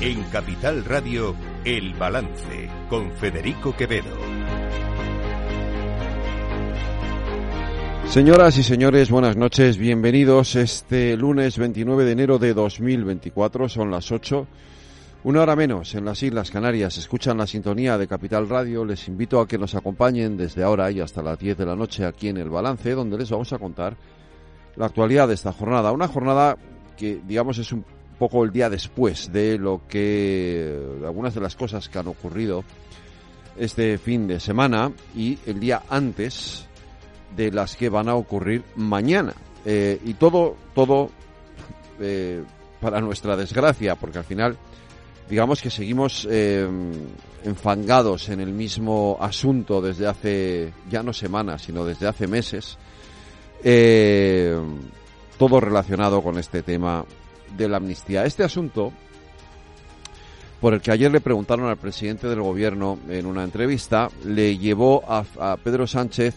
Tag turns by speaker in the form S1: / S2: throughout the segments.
S1: En Capital Radio, El Balance, con Federico Quevedo.
S2: Señoras y señores, buenas noches, bienvenidos. Este lunes 29 de enero de 2024, son las 8, una hora menos en las Islas Canarias, escuchan la sintonía de Capital Radio, les invito a que nos acompañen desde ahora y hasta las 10 de la noche aquí en El Balance, donde les vamos a contar la actualidad de esta jornada, una jornada que digamos es un poco el día después de lo que algunas de las cosas que han ocurrido este fin de semana y el día antes de las que van a ocurrir mañana. Eh, y todo todo eh, para nuestra desgracia porque al final digamos que seguimos eh, enfangados en el mismo asunto desde hace ya no semanas sino desde hace meses todo relacionado con este tema de la amnistía. Este asunto, por el que ayer le preguntaron al presidente del gobierno en una entrevista, le llevó a, Pedro Sánchez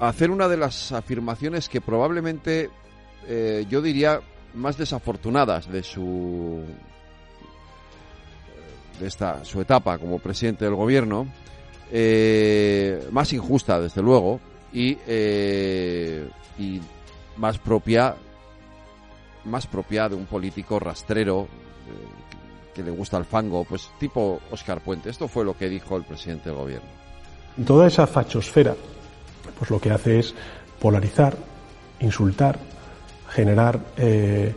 S2: a hacer una de las afirmaciones que probablemente eh, yo diría más desafortunadas de su de esta su etapa como presidente del gobierno eh, más injusta desde luego y, eh, y más propia más propia de un político rastrero eh, que le gusta el fango, pues tipo Oscar Puente. Esto fue lo que dijo el presidente del gobierno.
S3: Toda esa fachosfera, pues lo que hace es polarizar, insultar, generar, eh,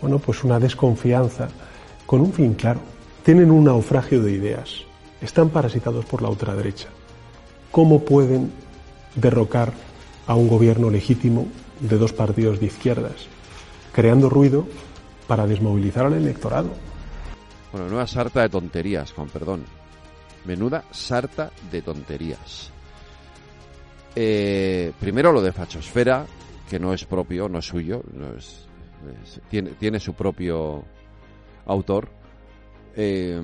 S3: bueno, pues una desconfianza con un fin claro. Tienen un naufragio de ideas, están parasitados por la ultraderecha. ¿Cómo pueden derrocar a un gobierno legítimo de dos partidos de izquierdas? Creando ruido para desmovilizar al electorado.
S2: Bueno, nueva sarta de tonterías, con perdón. Menuda sarta de tonterías. Eh, primero lo de fachosfera, que no es propio, no es suyo, no es, tiene, tiene, su propio autor. Eh,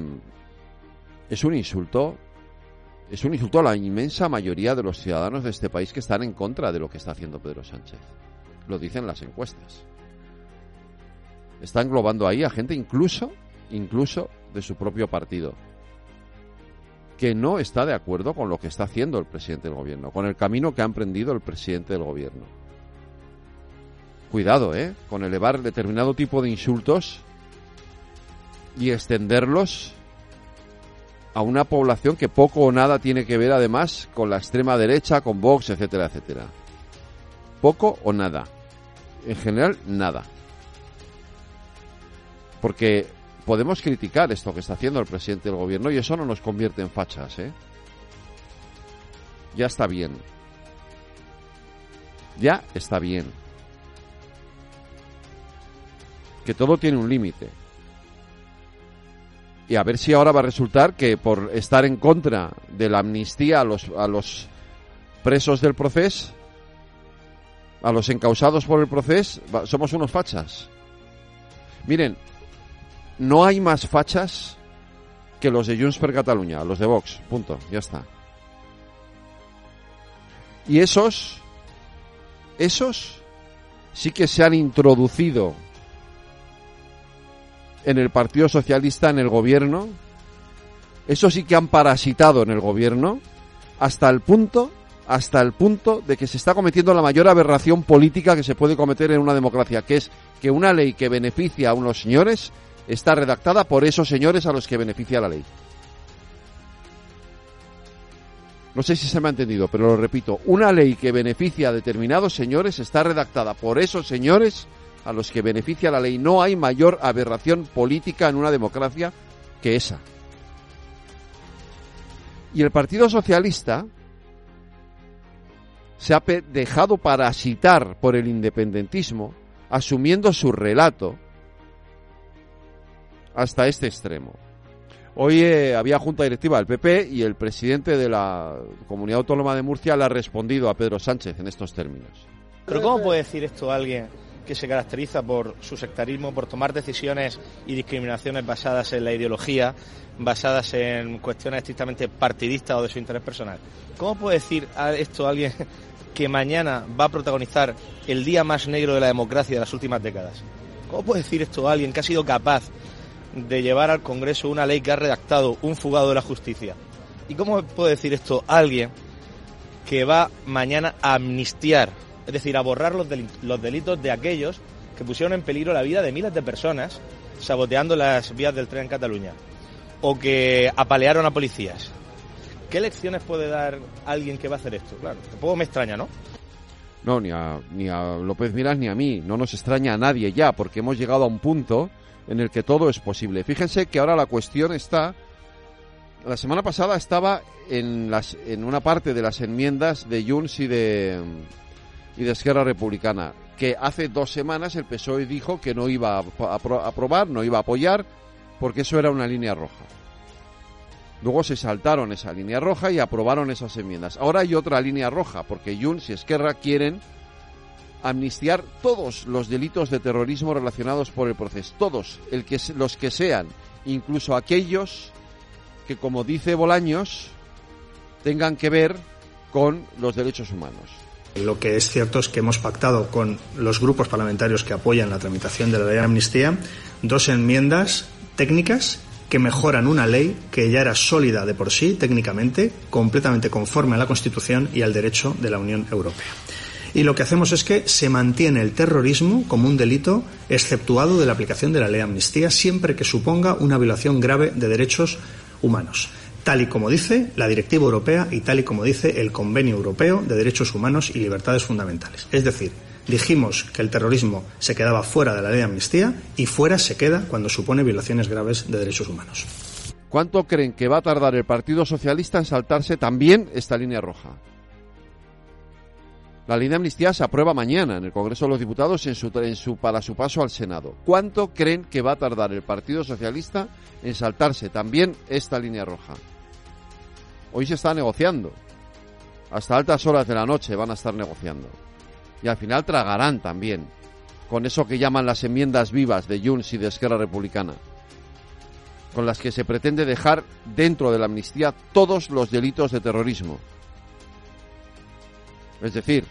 S2: es un insulto, es un insulto a la inmensa mayoría de los ciudadanos de este país que están en contra de lo que está haciendo Pedro Sánchez. Lo dicen las encuestas está englobando ahí a gente incluso, incluso de su propio partido, que no está de acuerdo con lo que está haciendo el presidente del gobierno, con el camino que ha emprendido el presidente del gobierno. Cuidado, ¿eh? Con elevar determinado tipo de insultos y extenderlos a una población que poco o nada tiene que ver además con la extrema derecha, con Vox, etcétera, etcétera. Poco o nada. En general, nada porque podemos criticar esto que está haciendo el presidente del gobierno y eso no nos convierte en fachas, ¿eh? Ya está bien. Ya está bien. Que todo tiene un límite. Y a ver si ahora va a resultar que por estar en contra de la amnistía a los, a los presos del proceso, a los encausados por el proceso, somos unos fachas. Miren, no hay más fachas que los de Junts per Catalunya, los de Vox, punto, ya está. Y esos, esos sí que se han introducido en el Partido Socialista, en el gobierno, esos sí que han parasitado en el gobierno, hasta el punto, hasta el punto de que se está cometiendo la mayor aberración política que se puede cometer en una democracia, que es que una ley que beneficia a unos señores está redactada por esos señores a los que beneficia la ley. No sé si se me ha entendido, pero lo repito. Una ley que beneficia a determinados señores está redactada por esos señores a los que beneficia la ley. No hay mayor aberración política en una democracia que esa. Y el Partido Socialista se ha dejado parasitar por el independentismo, asumiendo su relato, hasta este extremo. Hoy eh, había junta directiva del PP y el presidente de la Comunidad Autónoma de Murcia le ha respondido a Pedro Sánchez en estos términos.
S4: Pero ¿cómo puede decir esto alguien que se caracteriza por su sectarismo, por tomar decisiones y discriminaciones basadas en la ideología, basadas en cuestiones estrictamente partidistas o de su interés personal? ¿Cómo puede decir esto alguien que mañana va a protagonizar el día más negro de la democracia de las últimas décadas? ¿Cómo puede decir esto alguien que ha sido capaz de llevar al Congreso una ley que ha redactado un fugado de la justicia. ¿Y cómo puede decir esto alguien que va mañana a amnistiar, es decir, a borrar los, los delitos de aquellos que pusieron en peligro la vida de miles de personas saboteando las vías del tren en Cataluña? O que apalearon a policías. ¿Qué lecciones puede dar alguien que va a hacer esto? Claro, tampoco me extraña, ¿no?
S2: No, ni a, ni a López Miras ni a mí. No nos extraña a nadie ya, porque hemos llegado a un punto en el que todo es posible. Fíjense que ahora la cuestión está. La semana pasada estaba en, las, en una parte de las enmiendas de Junts y de, y de Esquerra Republicana, que hace dos semanas el PSOE dijo que no iba a aprobar, no iba a apoyar, porque eso era una línea roja. Luego se saltaron esa línea roja y aprobaron esas enmiendas. Ahora hay otra línea roja, porque Junts y Esquerra quieren amnistiar todos los delitos de terrorismo relacionados por el proceso, todos, los que sean, incluso aquellos que, como dice Bolaños, tengan que ver con los derechos humanos.
S5: Lo que es cierto es que hemos pactado con los grupos parlamentarios que apoyan la tramitación de la ley de amnistía dos enmiendas técnicas que mejoran una ley que ya era sólida de por sí técnicamente, completamente conforme a la Constitución y al derecho de la Unión Europea y lo que hacemos es que se mantiene el terrorismo como un delito exceptuado de la aplicación de la ley de amnistía siempre que suponga una violación grave de derechos humanos tal y como dice la Directiva Europea y tal y como dice el Convenio Europeo de Derechos Humanos y Libertades Fundamentales. Es decir, dijimos que el terrorismo se quedaba fuera de la ley de amnistía y fuera se queda cuando supone violaciones graves de derechos humanos.
S2: ¿Cuánto creen que va a tardar el Partido Socialista en saltarse también esta línea roja? La ley de amnistía se aprueba mañana en el Congreso de los Diputados para su paso al Senado. ¿Cuánto creen que va a tardar el Partido Socialista en saltarse también esta línea roja? Hoy se está negociando. Hasta altas horas de la noche van a estar negociando. Y al final tragarán también con eso que llaman las enmiendas vivas de Junts y de Esquerra Republicana, con las que se pretende dejar dentro de la amnistía todos los delitos de terrorismo es decir,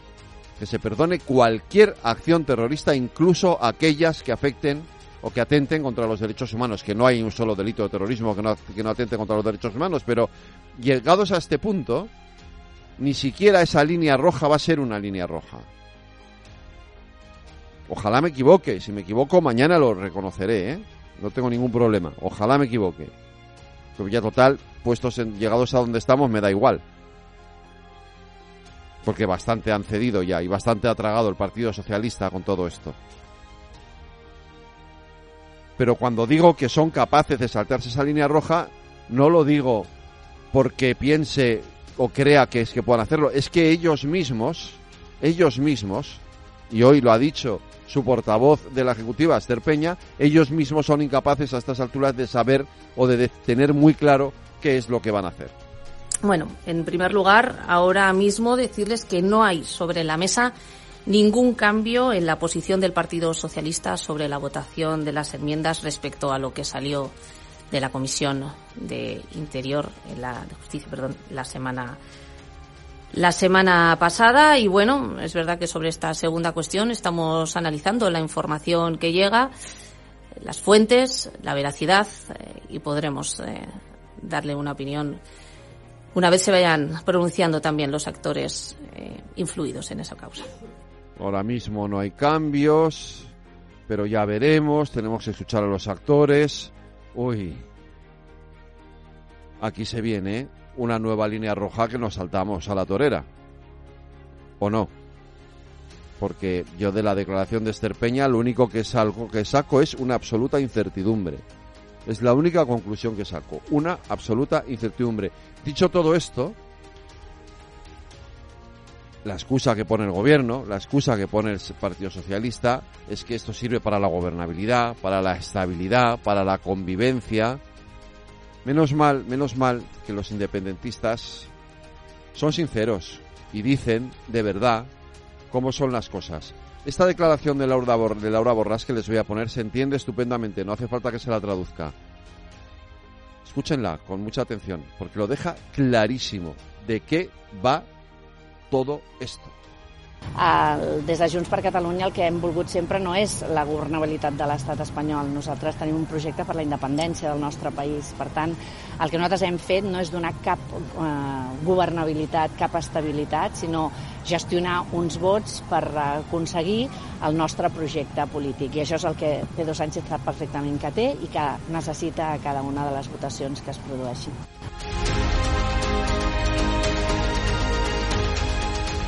S2: que se perdone cualquier acción terrorista, incluso aquellas que afecten o que atenten contra los derechos humanos, que no hay un solo delito de terrorismo que no, atente contra los derechos humanos, pero llegados a este punto, ni siquiera esa línea roja va a ser una línea roja. Ojalá me equivoque, si me equivoco mañana lo reconoceré, ¿eh? no tengo ningún problema, ojalá me equivoque. Ya total, puestos en, llegados a donde estamos, me da igual porque bastante han cedido ya y bastante ha tragado el Partido Socialista con todo esto. Pero cuando digo que son capaces de saltarse esa línea roja, no lo digo porque piense o crea que es que puedan hacerlo, es que ellos mismos, ellos mismos, y hoy lo ha dicho su portavoz de la Ejecutiva, Esther Peña, ellos mismos son incapaces a estas alturas de saber o de tener muy claro qué es lo que van a hacer.
S6: Bueno, en primer lugar, ahora mismo decirles que no hay sobre la mesa ningún cambio en la posición del Partido Socialista sobre la votación de las enmiendas respecto a lo que salió de la Comisión de Interior, en la de Justicia, perdón, la semana la semana pasada. Y bueno, es verdad que sobre esta segunda cuestión estamos analizando la información que llega, las fuentes, la veracidad eh, y podremos eh, darle una opinión una vez se vayan pronunciando también los actores eh, influidos en esa causa.
S2: Ahora mismo no hay cambios, pero ya veremos, tenemos que escuchar a los actores. Uy, aquí se viene una nueva línea roja que nos saltamos a la torera. ¿O no? Porque yo de la declaración de Esther Peña lo único que salgo, que saco es una absoluta incertidumbre. Es la única conclusión que saco, una absoluta incertidumbre. Dicho todo esto, la excusa que pone el gobierno, la excusa que pone el Partido Socialista es que esto sirve para la gobernabilidad, para la estabilidad, para la convivencia. Menos mal, menos mal que los independentistas son sinceros y dicen de verdad cómo son las cosas. Esta declaración de Laura, de Laura Borrás que les voy a poner se entiende estupendamente, no hace falta que se la traduzca. Escúchenla con mucha atención, porque lo deja clarísimo de qué va todo esto.
S7: Des de Junts per Catalunya el que hem volgut sempre no és la governabilitat de l'estat espanyol. Nosaltres tenim un projecte per la independència del nostre país. Per tant, el que nosaltres hem fet no és donar cap eh, governabilitat, cap estabilitat, sinó gestionar uns vots per aconseguir el nostre projecte polític. I això és el que Pedro Sánchez sap perfectament que té i que necessita a cada una de les votacions que es produeixin.